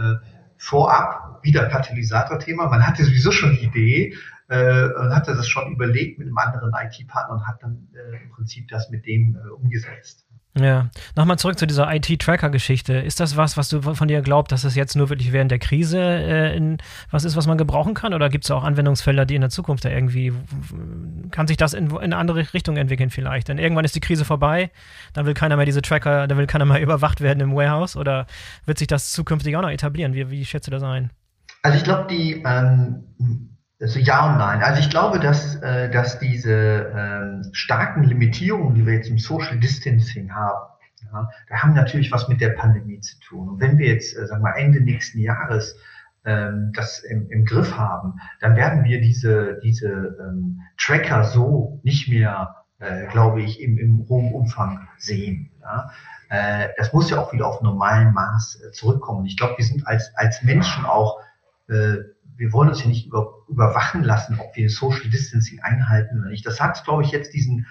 vorab, wieder Katalysator-Thema, man hatte sowieso schon die Idee und hatte das schon überlegt mit einem anderen IT-Partner und hat dann im Prinzip das mit dem umgesetzt. Ja, nochmal zurück zu dieser IT-Tracker-Geschichte. Ist das was, was du von dir glaubst, dass es jetzt nur wirklich während der Krise äh, in, was ist, was man gebrauchen kann? Oder gibt es auch Anwendungsfelder, die in der Zukunft da irgendwie, kann sich das in, in, eine andere Richtung entwickeln vielleicht? Denn irgendwann ist die Krise vorbei, dann will keiner mehr diese Tracker, dann will keiner mehr überwacht werden im Warehouse oder wird sich das zukünftig auch noch etablieren? Wie, wie schätzt du das ein? Also ich glaube, die ähm also ja und nein. Also ich glaube, dass, äh, dass diese ähm, starken Limitierungen, die wir jetzt im Social Distancing haben, ja, da haben natürlich was mit der Pandemie zu tun. Und wenn wir jetzt, äh, sagen wir, Ende nächsten Jahres ähm, das im, im Griff haben, dann werden wir diese, diese ähm, Tracker so nicht mehr, äh, glaube ich, im, im hohen Umfang sehen. Ja. Das muss ja auch wieder auf normalen Maß zurückkommen. Ich glaube, wir sind als, als Menschen auch äh, wir wollen uns ja nicht über, überwachen lassen, ob wir Social Distancing einhalten oder nicht. Das hat, glaube ich, jetzt diesen,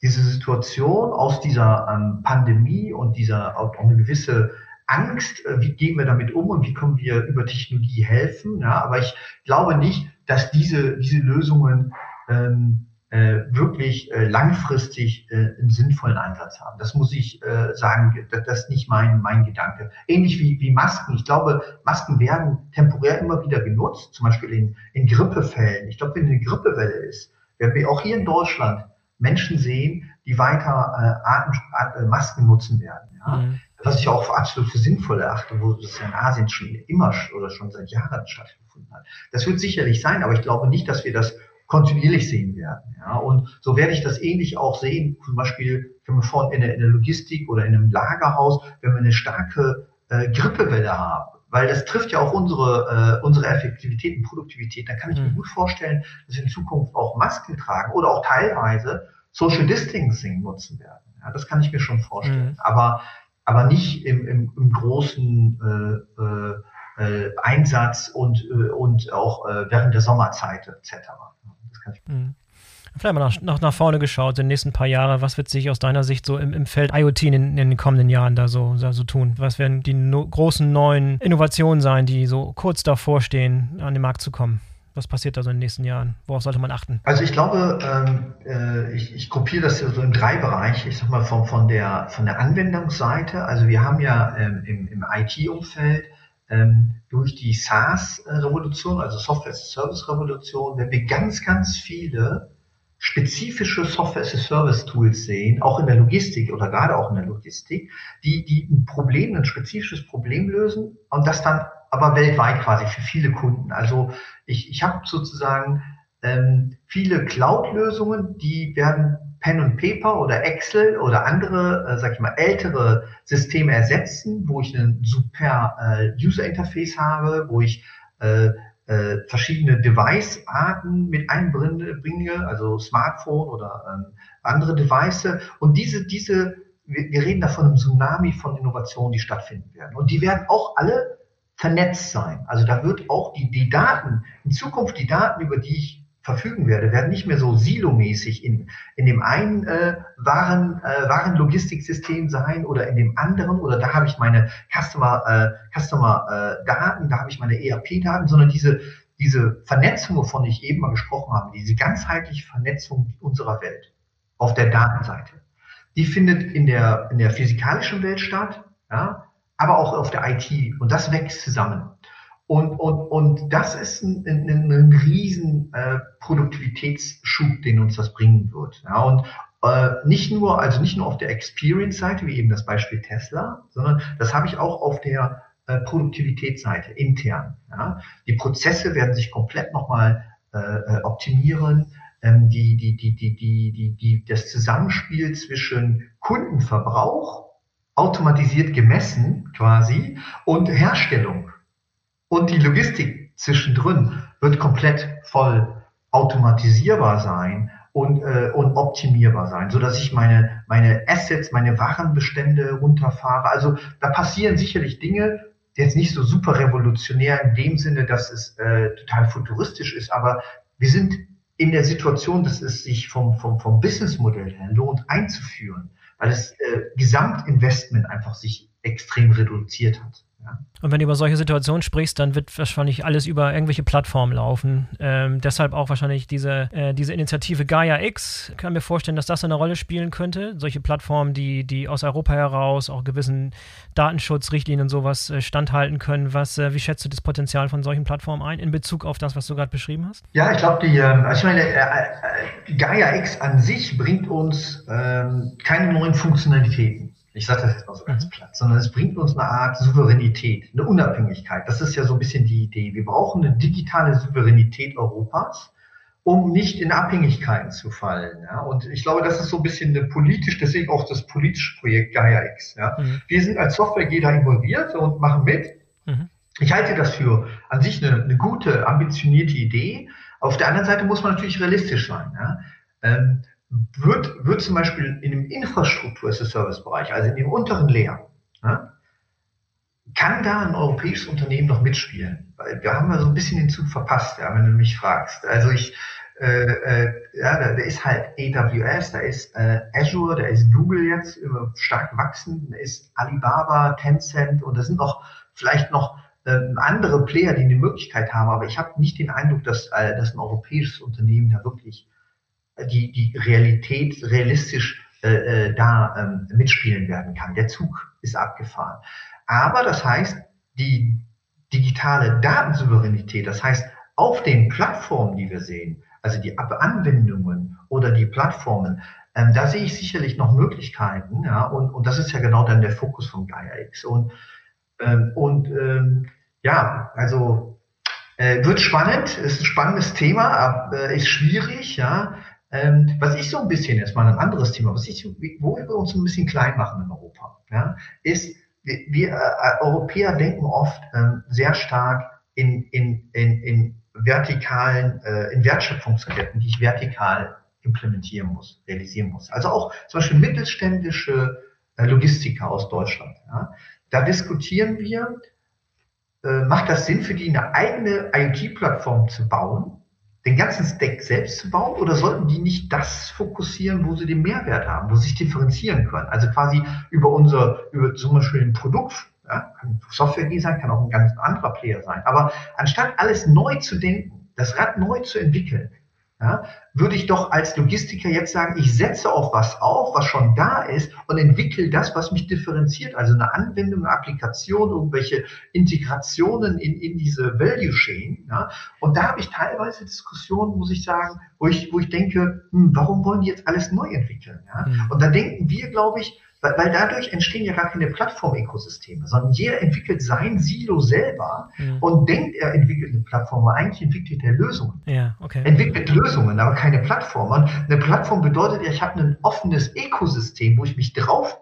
diese Situation aus dieser ähm, Pandemie und dieser auch eine gewisse Angst, äh, wie gehen wir damit um und wie können wir über Technologie helfen. Ja, aber ich glaube nicht, dass diese, diese Lösungen ähm, äh, wirklich äh, langfristig äh, einen sinnvollen Einsatz haben. Das muss ich äh, sagen, das, das ist nicht mein, mein Gedanke. Ähnlich wie, wie Masken. Ich glaube, Masken werden temporär immer wieder genutzt, zum Beispiel in, in Grippefällen. Ich glaube, wenn eine Grippewelle ist, werden wir auch hier in Deutschland Menschen sehen, die weiter äh, Atem, äh, Masken nutzen werden. Ja? Mhm. Was ich auch absolut für sinnvoll erachte, wo das in Asien schon immer oder schon seit Jahren stattgefunden hat. Das wird sicherlich sein, aber ich glaube nicht, dass wir das kontinuierlich sehen werden. Ja, und so werde ich das ähnlich auch sehen, zum Beispiel, wenn wir vorhin in der, in der Logistik oder in einem Lagerhaus, wenn wir eine starke äh, Grippewelle haben, weil das trifft ja auch unsere, äh, unsere Effektivität und Produktivität, dann kann ich mir mhm. gut vorstellen, dass wir in Zukunft auch Masken tragen oder auch teilweise Social Distancing nutzen werden. Ja, das kann ich mir schon vorstellen. Mhm. Aber, aber nicht im, im, im großen äh, äh, äh Einsatz und, äh, und auch äh, während der Sommerzeit etc. Mhm. Vielleicht mal nach, nach, nach vorne geschaut, in den nächsten paar Jahren, was wird sich aus deiner Sicht so im, im Feld IoT in, in, den kommenden Jahren da so, da so tun? Was werden die no großen neuen Innovationen sein, die so kurz davor stehen, an den Markt zu kommen? Was passiert da so in den nächsten Jahren? Worauf sollte man achten? Also ich glaube, ähm, äh, ich, ich gruppiere das so in drei Bereiche. Ich sag mal von, von, der, von der Anwendungsseite. Also wir haben ja ähm, im, im IT-Umfeld ähm, durch die SaaS-Revolution, also Software-as-a-Service-Revolution, wenn wir ganz, ganz viele spezifische Software-as-a-Service-Tools sehen, auch in der Logistik oder gerade auch in der Logistik, die, die ein Problem, ein spezifisches Problem lösen und das dann aber weltweit quasi für viele Kunden. Also ich, ich habe sozusagen ähm, viele Cloud-Lösungen, die werden Pen und Paper oder Excel oder andere, äh, sag ich mal, ältere Systeme ersetzen, wo ich ein super äh, User Interface habe, wo ich äh, äh, verschiedene Device-Arten mit einbringe, also Smartphone oder ähm, andere Devices. Und diese, diese, wir, wir reden da von einem Tsunami von Innovationen, die stattfinden werden. Und die werden auch alle vernetzt sein. Also da wird auch die, die Daten, in Zukunft die Daten, über die ich verfügen werde, werden nicht mehr so silomäßig in, in dem einen äh, Waren, äh, Warenlogistiksystem sein oder in dem anderen oder da habe ich meine Customer, äh, Customer äh, Daten, da habe ich meine ERP-Daten, sondern diese, diese Vernetzung, wovon ich eben mal gesprochen habe, diese ganzheitliche Vernetzung unserer Welt auf der Datenseite, die findet in der, in der physikalischen Welt statt, ja, aber auch auf der IT und das wächst zusammen. Und, und, und das ist ein, ein, ein riesen äh, Produktivitätsschub, den uns das bringen wird. Ja, und äh, nicht nur, also nicht nur auf der Experience-Seite, wie eben das Beispiel Tesla, sondern das habe ich auch auf der äh, Produktivitätsseite intern. Ja. Die Prozesse werden sich komplett nochmal äh, äh, optimieren. Ähm, die, die, die, die, die, die, die, das Zusammenspiel zwischen Kundenverbrauch, automatisiert gemessen quasi, und Herstellung und die Logistik zwischendrin wird komplett voll automatisierbar sein und, äh, und optimierbar sein, so dass ich meine, meine Assets, meine Warenbestände runterfahre. Also da passieren sicherlich Dinge, jetzt nicht so super revolutionär in dem Sinne, dass es äh, total futuristisch ist, aber wir sind in der Situation, dass es sich vom, vom, vom Businessmodell her lohnt einzuführen, weil das äh, Gesamtinvestment einfach sich extrem reduziert hat. Und wenn du über solche Situationen sprichst, dann wird wahrscheinlich alles über irgendwelche Plattformen laufen. Ähm, deshalb auch wahrscheinlich diese, äh, diese Initiative Gaia X. Ich kann mir vorstellen, dass das eine Rolle spielen könnte. Solche Plattformen, die, die aus Europa heraus auch gewissen Datenschutzrichtlinien und sowas äh, standhalten können. Was, äh, wie schätzt du das Potenzial von solchen Plattformen ein in Bezug auf das, was du gerade beschrieben hast? Ja, ich glaube, die, ähm, also ich meine, äh, äh, Gaia X an sich bringt uns ähm, keine neuen Funktionalitäten. Ich sage das jetzt mal so ganz mhm. platt, sondern es bringt uns eine Art Souveränität, eine Unabhängigkeit. Das ist ja so ein bisschen die Idee. Wir brauchen eine digitale Souveränität Europas, um nicht in Abhängigkeiten zu fallen. Ja? Und ich glaube, das ist so ein bisschen eine politisch, deswegen auch das politische Projekt Gaia X. Ja? Mhm. Wir sind als Software da involviert und machen mit. Mhm. Ich halte das für an sich eine, eine, gute, ambitionierte Idee. Auf der anderen Seite muss man natürlich realistisch sein. Ja? Ähm, wird, wird zum Beispiel in dem Infrastruktur-as-a-Service-Bereich, also in dem unteren Leer, ja, kann da ein europäisches Unternehmen noch mitspielen? Weil wir haben ja so ein bisschen den Zug verpasst, ja, wenn du mich fragst. Also ich, äh, äh, ja, da, da, ist halt AWS, da ist äh, Azure, da ist Google jetzt immer stark wachsen, da ist Alibaba, Tencent und da sind noch vielleicht noch äh, andere Player, die eine Möglichkeit haben, aber ich habe nicht den Eindruck, dass, äh, dass ein europäisches Unternehmen da wirklich die, die Realität realistisch äh, äh, da ähm, mitspielen werden kann. Der Zug ist abgefahren. Aber das heißt, die digitale Datensouveränität, das heißt, auf den Plattformen, die wir sehen, also die Anwendungen oder die Plattformen, ähm, da sehe ich sicherlich noch Möglichkeiten. Ja, und, und das ist ja genau dann der Fokus von GaiaX. Und, ähm, und ähm, ja, also äh, wird spannend, ist ein spannendes Thema, äh, ist schwierig, ja. Ähm, was ich so ein bisschen, jetzt mal ein anderes Thema, was ich, wo wir uns ein bisschen klein machen in Europa, ja, ist, wir, wir äh, Europäer denken oft ähm, sehr stark in, in, in, in vertikalen, äh, in Wertschöpfungsketten, die ich vertikal implementieren muss, realisieren muss. Also auch zum Beispiel mittelständische äh, Logistiker aus Deutschland. Ja, da diskutieren wir, äh, macht das Sinn für die eine eigene IoT-Plattform zu bauen, den ganzen Stack selbst zu bauen oder sollten die nicht das fokussieren, wo sie den Mehrwert haben, wo sie sich differenzieren können? Also quasi über unser, über zum Beispiel ein Produkt, ja, kann Software sein, kann auch ein ganz anderer Player sein. Aber anstatt alles neu zu denken, das Rad neu zu entwickeln, ja, würde ich doch als Logistiker jetzt sagen, ich setze auf was auf, was schon da ist und entwickle das, was mich differenziert. Also eine Anwendung, eine Applikation, irgendwelche Integrationen in, in diese Value Chain. Ja. Und da habe ich teilweise Diskussionen, muss ich sagen, wo ich, wo ich denke, hm, warum wollen die jetzt alles neu entwickeln? Ja? Mhm. Und da denken wir, glaube ich, weil, weil dadurch entstehen ja gar keine Plattform-Ökosysteme, sondern jeder entwickelt sein Silo selber mhm. und denkt, er entwickelt eine Plattform, aber eigentlich entwickelt er Lösungen. Ja, okay. Entwickelt Lösungen, aber keine Plattform. Und eine Plattform bedeutet ja, ich habe ein offenes Ökosystem, wo ich mich drauf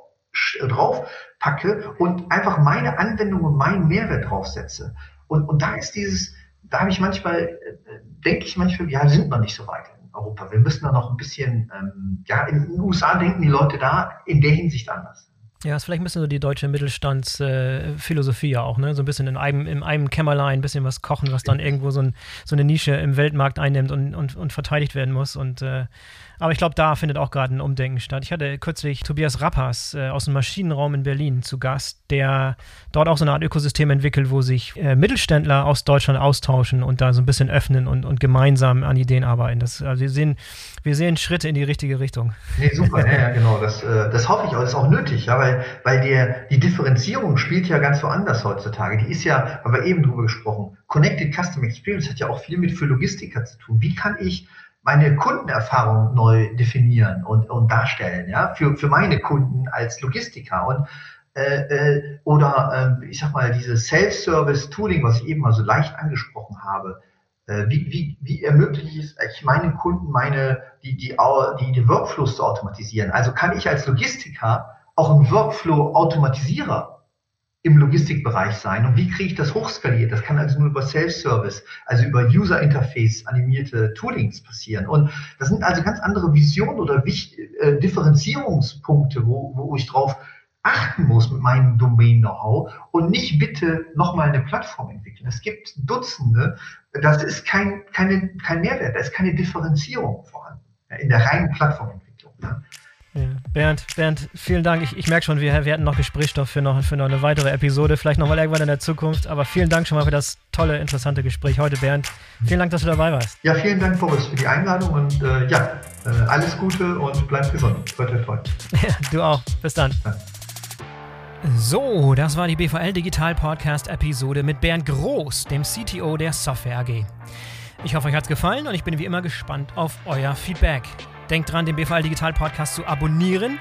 drauf packe und einfach meine Anwendung und meinen Mehrwert draufsetze. Und, und da ist dieses, da habe ich manchmal, äh, denke ich manchmal, ja, sind noch nicht so weit. Europa. Wir müssen da noch ein bisschen, ähm, ja, in den USA denken die Leute da in der Hinsicht anders. Ja, ist vielleicht ein bisschen so die deutsche Mittelstandsphilosophie ja auch, ne? So ein bisschen in einem, in einem Kämmerlein ein bisschen was kochen, was dann irgendwo so, ein, so eine Nische im Weltmarkt einnimmt und, und, und verteidigt werden muss. Und äh, aber ich glaube, da findet auch gerade ein Umdenken statt. Ich hatte kürzlich Tobias Rappers äh, aus dem Maschinenraum in Berlin zu Gast, der dort auch so eine Art Ökosystem entwickelt, wo sich äh, Mittelständler aus Deutschland austauschen und da so ein bisschen öffnen und, und gemeinsam an Ideen arbeiten. Das, also wir, sehen, wir sehen Schritte in die richtige Richtung. Nee, super, ja, ja genau. Das, äh, das hoffe ich auch. Das ist auch nötig, ja, weil, weil der, die Differenzierung spielt ja ganz woanders heutzutage. Die ist ja, haben wir eben drüber gesprochen, Connected Customer Experience hat ja auch viel mit für Logistiker zu tun. Wie kann ich meine Kundenerfahrung neu definieren und, und darstellen, ja, für, für meine Kunden als Logistiker. Und äh, äh, oder äh, ich sag mal, dieses Self-Service-Tooling, was ich eben mal so leicht angesprochen habe, äh, wie, wie, wie ermögliche ich es meinen Kunden, meine, die, die, die, die Workflows zu automatisieren? Also kann ich als Logistiker auch ein Workflow-Automatisierer im Logistikbereich sein. Und wie kriege ich das hochskaliert? Das kann also nur über Self-Service, also über User-Interface animierte Toolings passieren. Und das sind also ganz andere Visionen oder äh, Differenzierungspunkte, wo, wo ich drauf achten muss mit meinem Domain-Know-how und nicht bitte nochmal eine Plattform entwickeln. Es gibt Dutzende, das ist kein, keine, kein Mehrwert, da ist keine Differenzierung vorhanden in der reinen Plattformentwicklung. Ja. Bernd, Bernd, vielen Dank. Ich, ich merke schon, wir, wir hatten noch Gesprächsstoff für noch, für noch eine weitere Episode, vielleicht nochmal irgendwann in der Zukunft. Aber vielen Dank schon mal für das tolle, interessante Gespräch heute, Bernd. Vielen Dank, dass du dabei warst. Ja, vielen Dank, Boris, für die Einladung und äh, ja, äh, alles Gute und bleib gesund. Toi, toi, toi. Ja, du auch. Bis dann. Ja. So, das war die BVL Digital Podcast Episode mit Bernd Groß, dem CTO der Software AG. Ich hoffe, euch hat es gefallen und ich bin wie immer gespannt auf euer Feedback. Denkt dran, den BVL Digital Podcast zu abonnieren,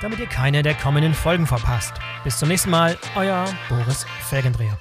damit ihr keine der kommenden Folgen verpasst. Bis zum nächsten Mal, euer Boris Felgendreher.